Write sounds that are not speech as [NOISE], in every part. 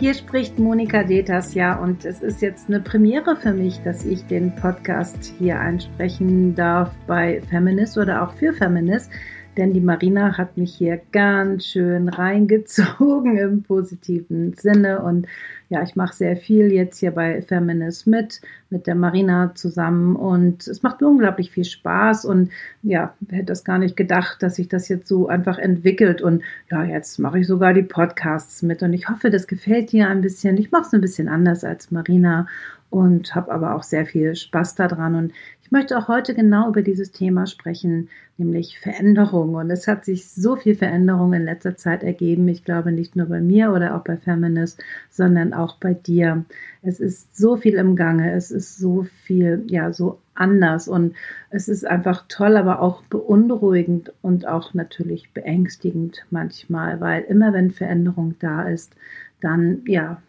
Hier spricht Monika Detas, ja, und es ist jetzt eine Premiere für mich, dass ich den Podcast hier einsprechen darf bei Feminist oder auch für Feminist, denn die Marina hat mich hier ganz schön reingezogen im positiven Sinne. Und ja, ich mache sehr viel jetzt hier bei Feminist mit, mit der Marina zusammen. Und es macht mir unglaublich viel Spaß. Und ja, hätte das gar nicht gedacht, dass sich das jetzt so einfach entwickelt. Und ja, jetzt mache ich sogar die Podcasts mit. Und ich hoffe, das gefällt dir ein bisschen. Ich mache es ein bisschen anders als Marina und habe aber auch sehr viel Spaß daran. Und ich möchte auch heute genau über dieses Thema sprechen, nämlich Veränderung. Und es hat sich so viel Veränderung in letzter Zeit ergeben. Ich glaube nicht nur bei mir oder auch bei Feminist, sondern auch bei dir. Es ist so viel im Gange. Es ist so viel, ja, so anders. Und es ist einfach toll, aber auch beunruhigend und auch natürlich beängstigend manchmal, weil immer wenn Veränderung da ist, dann, ja,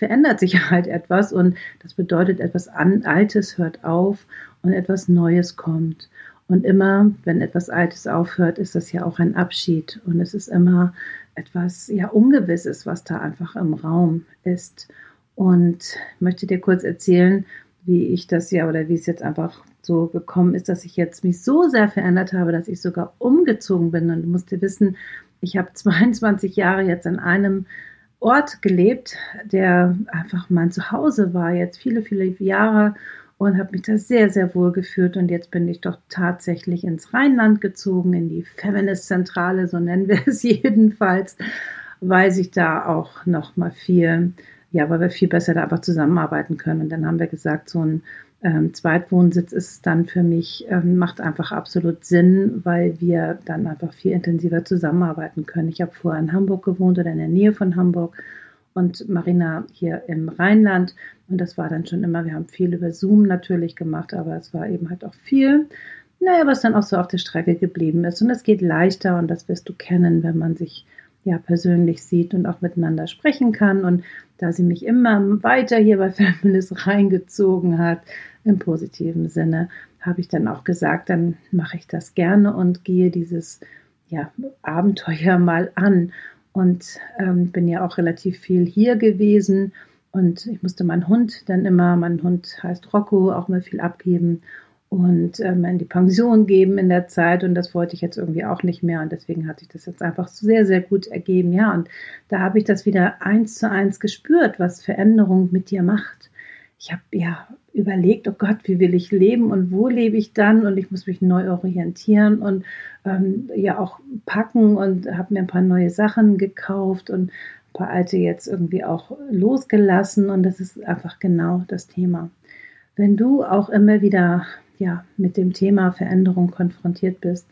verändert sich [LAUGHS] halt etwas und das bedeutet, etwas Altes hört auf und etwas Neues kommt. Und immer, wenn etwas Altes aufhört, ist das ja auch ein Abschied und es ist immer etwas ja Ungewisses, was da einfach im Raum ist. Und ich möchte dir kurz erzählen, wie ich das ja oder wie es jetzt einfach so gekommen ist, dass ich jetzt mich so sehr verändert habe, dass ich sogar umgezogen bin. Und du musst dir wissen, ich habe [LAUGHS] 22 Jahre jetzt an einem Ort gelebt, der einfach mein Zuhause war, jetzt viele, viele Jahre und habe mich da sehr, sehr wohl gefühlt. Und jetzt bin ich doch tatsächlich ins Rheinland gezogen, in die Feminist-Zentrale, so nennen wir [LAUGHS] es jedenfalls, weil sich da auch noch mal viel, ja, weil wir viel besser da einfach zusammenarbeiten können. Und dann haben wir gesagt, so ein ähm, Zweitwohnsitz ist dann für mich, ähm, macht einfach absolut Sinn, weil wir dann einfach viel intensiver zusammenarbeiten können. Ich habe vorher in Hamburg gewohnt oder in der Nähe von Hamburg und Marina hier im Rheinland. Und das war dann schon immer, wir haben viel über Zoom natürlich gemacht, aber es war eben halt auch viel, naja, was dann auch so auf der Strecke geblieben ist. Und es geht leichter und das wirst du kennen, wenn man sich ja persönlich sieht und auch miteinander sprechen kann. Und da sie mich immer weiter hier bei [LAUGHS] Feminist reingezogen hat, im positiven Sinne, habe ich dann auch gesagt, dann mache ich das gerne und gehe dieses ja, Abenteuer mal an. Und ähm, bin ja auch relativ viel hier gewesen. Und ich musste meinen Hund dann immer, mein Hund heißt Rocco, auch mal viel abgeben und ähm, in die Pension geben in der Zeit. Und das wollte ich jetzt irgendwie auch nicht mehr. Und deswegen hat sich das jetzt einfach sehr, sehr gut ergeben. Ja, und da habe ich das wieder eins zu eins gespürt, was Veränderung mit dir macht. Ich habe ja überlegt, oh Gott, wie will ich leben und wo lebe ich dann? Und ich muss mich neu orientieren und ähm, ja auch packen und habe mir ein paar neue Sachen gekauft und ein paar alte jetzt irgendwie auch losgelassen. Und das ist einfach genau das Thema. Wenn du auch immer wieder ja, mit dem Thema Veränderung konfrontiert bist,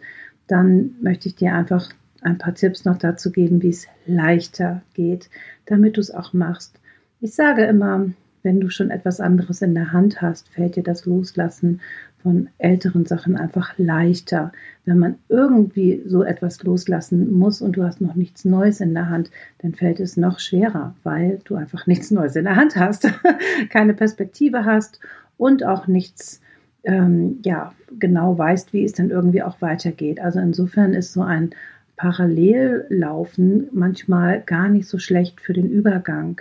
dann möchte ich dir einfach ein paar Tipps noch dazu geben, wie es leichter geht, damit du es auch machst. Ich sage immer, wenn du schon etwas anderes in der Hand hast, fällt dir das Loslassen von älteren Sachen einfach leichter. Wenn man irgendwie so etwas loslassen muss und du hast noch nichts Neues in der Hand, dann fällt es noch schwerer, weil du einfach [LAUGHS] nichts Neues in der Hand hast, [LAUGHS] keine Perspektive hast und auch nichts ähm, ja, genau weißt, wie es dann irgendwie auch weitergeht. Also insofern ist so ein Parallellaufen manchmal gar nicht so schlecht für den Übergang.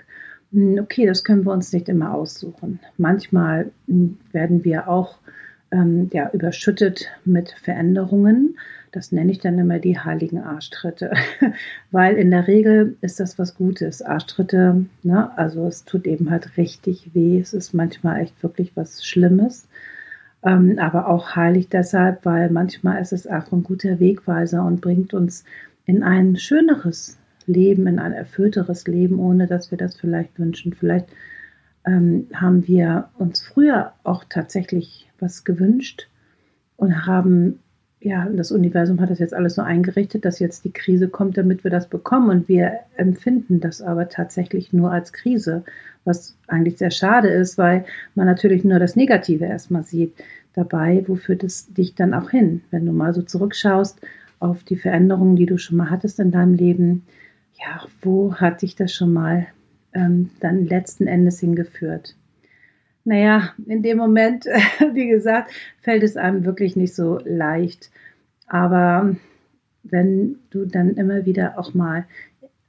Hm, okay, das können wir uns nicht immer aussuchen. Manchmal hm, werden wir auch ähm, ja, überschüttet mit Veränderungen. Das nenne ich dann immer die heiligen Arschtritte, [LAUGHS] weil in der Regel ist das was Gutes. Arschtritte, ne? also es tut eben halt richtig weh. Es ist manchmal echt wirklich was Schlimmes ähm, aber auch heilig deshalb, weil manchmal ist es auch ein guter Wegweiser und bringt uns in ein schöneres Leben, in ein erfüllteres Leben, ohne dass wir das vielleicht wünschen. Vielleicht ähm, haben wir uns früher auch tatsächlich was gewünscht und haben ja, das Universum hat das jetzt alles so eingerichtet, dass jetzt die Krise kommt, damit wir das bekommen. Und wir empfinden das aber tatsächlich nur als Krise, was eigentlich sehr schade ist, weil man natürlich nur das Negative erstmal sieht. dabei, wo führt es dich dann auch hin, wenn du mal so zurückschaust auf die Veränderungen, die du schon mal hattest in deinem Leben. Ja, wo hat dich das schon mal ähm, dann letzten Endes hingeführt? Naja, in dem Moment, [LAUGHS] wie gesagt, fällt es einem wirklich nicht so leicht. Aber wenn du dann immer wieder auch mal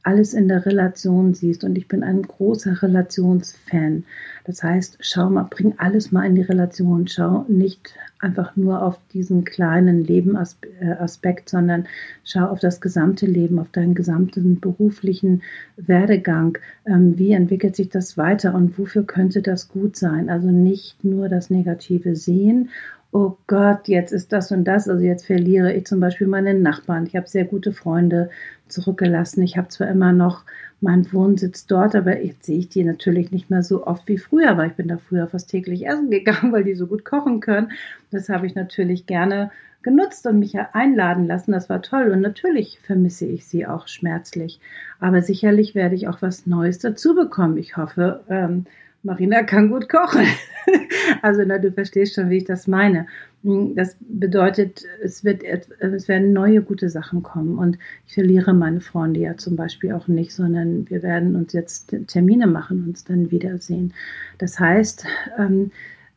alles in der Relation siehst. Und ich bin ein großer Relationsfan. Das heißt, schau mal, bring alles mal in die Relation. Schau nicht einfach nur auf diesen kleinen Lebenaspekt, sondern schau auf das gesamte Leben, auf deinen gesamten beruflichen Werdegang. Ähm, wie entwickelt sich das weiter und wofür könnte das gut sein? Also nicht nur das Negative sehen oh Gott, jetzt ist das und das, also jetzt verliere ich zum Beispiel meinen Nachbarn. Ich habe sehr gute Freunde zurückgelassen. Ich habe zwar immer noch meinen Wohnsitz dort, aber jetzt sehe ich die natürlich nicht mehr so oft wie früher, weil ich bin da früher fast täglich essen gegangen, [LAUGHS] weil die so gut kochen können. Das habe ich natürlich gerne genutzt und mich einladen lassen. Das war toll und natürlich vermisse ich sie auch schmerzlich. Aber sicherlich werde ich auch was Neues dazu bekommen. Ich hoffe, ähm, Marina kann gut kochen. [LAUGHS] also na, du verstehst schon, wie ich das meine. Hm, das bedeutet, es, wird, es werden neue gute Sachen kommen. Und ich verliere meine Freunde ja zum Beispiel auch nicht, sondern wir werden uns jetzt Termine machen und uns dann wiedersehen. Das heißt, ähm,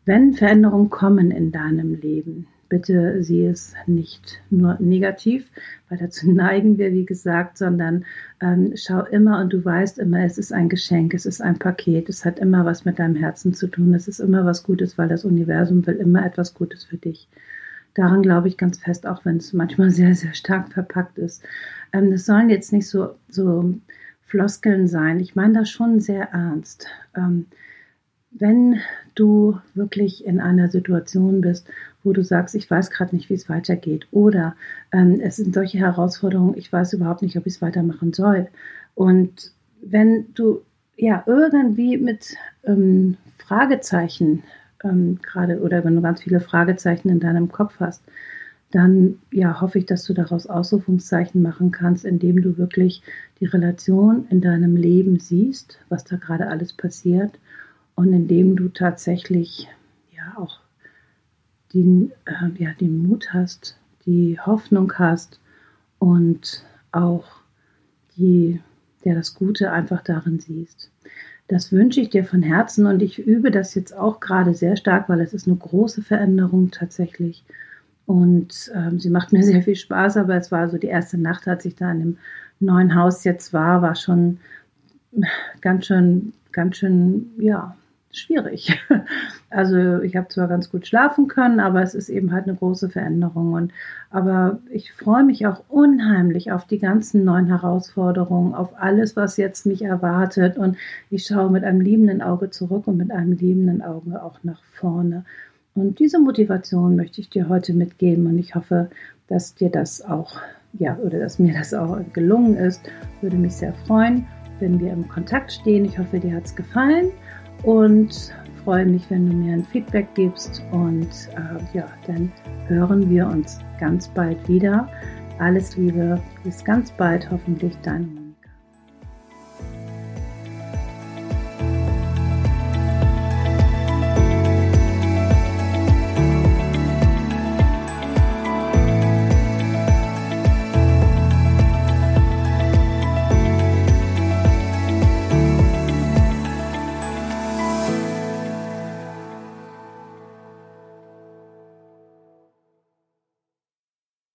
wenn Veränderungen kommen in deinem Leben, bitte sieh es nicht nur negativ, weil dazu [LAUGHS] neigen wir, wie gesagt, sondern ähm, schau immer und du weißt immer, es ist ein Geschenk, es ist ein Paket, es hat immer was mit deinem Herzen zu tun, es ist immer was Gutes, weil das Universum will immer etwas Gutes für dich. Daran glaube ich ganz fest, auch wenn es manchmal [LAUGHS] sehr, sehr stark verpackt ist. Ähm, das sollen jetzt nicht so, so Floskeln sein. Ich meine das schon sehr ernst. Ähm, wenn du wirklich in einer Situation bist, wo du sagst, ich weiß gerade nicht, wie es weitergeht, oder ähm, es sind solche Herausforderungen, ich weiß überhaupt nicht, ob ich es weitermachen soll. Und wenn du ja irgendwie mit ähm, Fragezeichen ähm, gerade oder wenn du ganz viele Fragezeichen in deinem Kopf hast, dann ja hoffe ich, dass du daraus Ausrufungszeichen machen kannst, indem du wirklich die Relation in deinem Leben siehst, was da gerade alles passiert und indem du tatsächlich ja auch den, äh, ja, den Mut hast, die Hoffnung hast und auch die, ja, das Gute einfach darin siehst. Das wünsche ich dir von Herzen und ich übe das jetzt auch gerade sehr stark, weil es ist eine große Veränderung tatsächlich. Und ähm, sie macht mir [LAUGHS] sehr viel Spaß, aber es war so die erste Nacht, als ich da in dem neuen Haus jetzt war, war schon ganz schön, ganz schön, ja, schwierig. [LAUGHS] Also ich habe zwar ganz gut schlafen können, aber es ist eben halt eine große Veränderung. Und aber ich freue mich auch unheimlich auf die ganzen neuen Herausforderungen, auf alles, was jetzt mich erwartet. Und ich schaue mit einem liebenden Auge zurück und mit einem liebenden Auge auch nach vorne. Und diese Motivation möchte ich dir heute mitgeben und ich hoffe, dass dir das auch, ja, oder dass mir das auch gelungen ist. Würde mich sehr freuen, wenn wir im Kontakt stehen. Ich hoffe, dir hat es gefallen und freue mich, wenn du mir ein Feedback gibst und äh, ja, dann hören wir uns ganz bald wieder. Alles Liebe, bis ganz bald, hoffentlich dein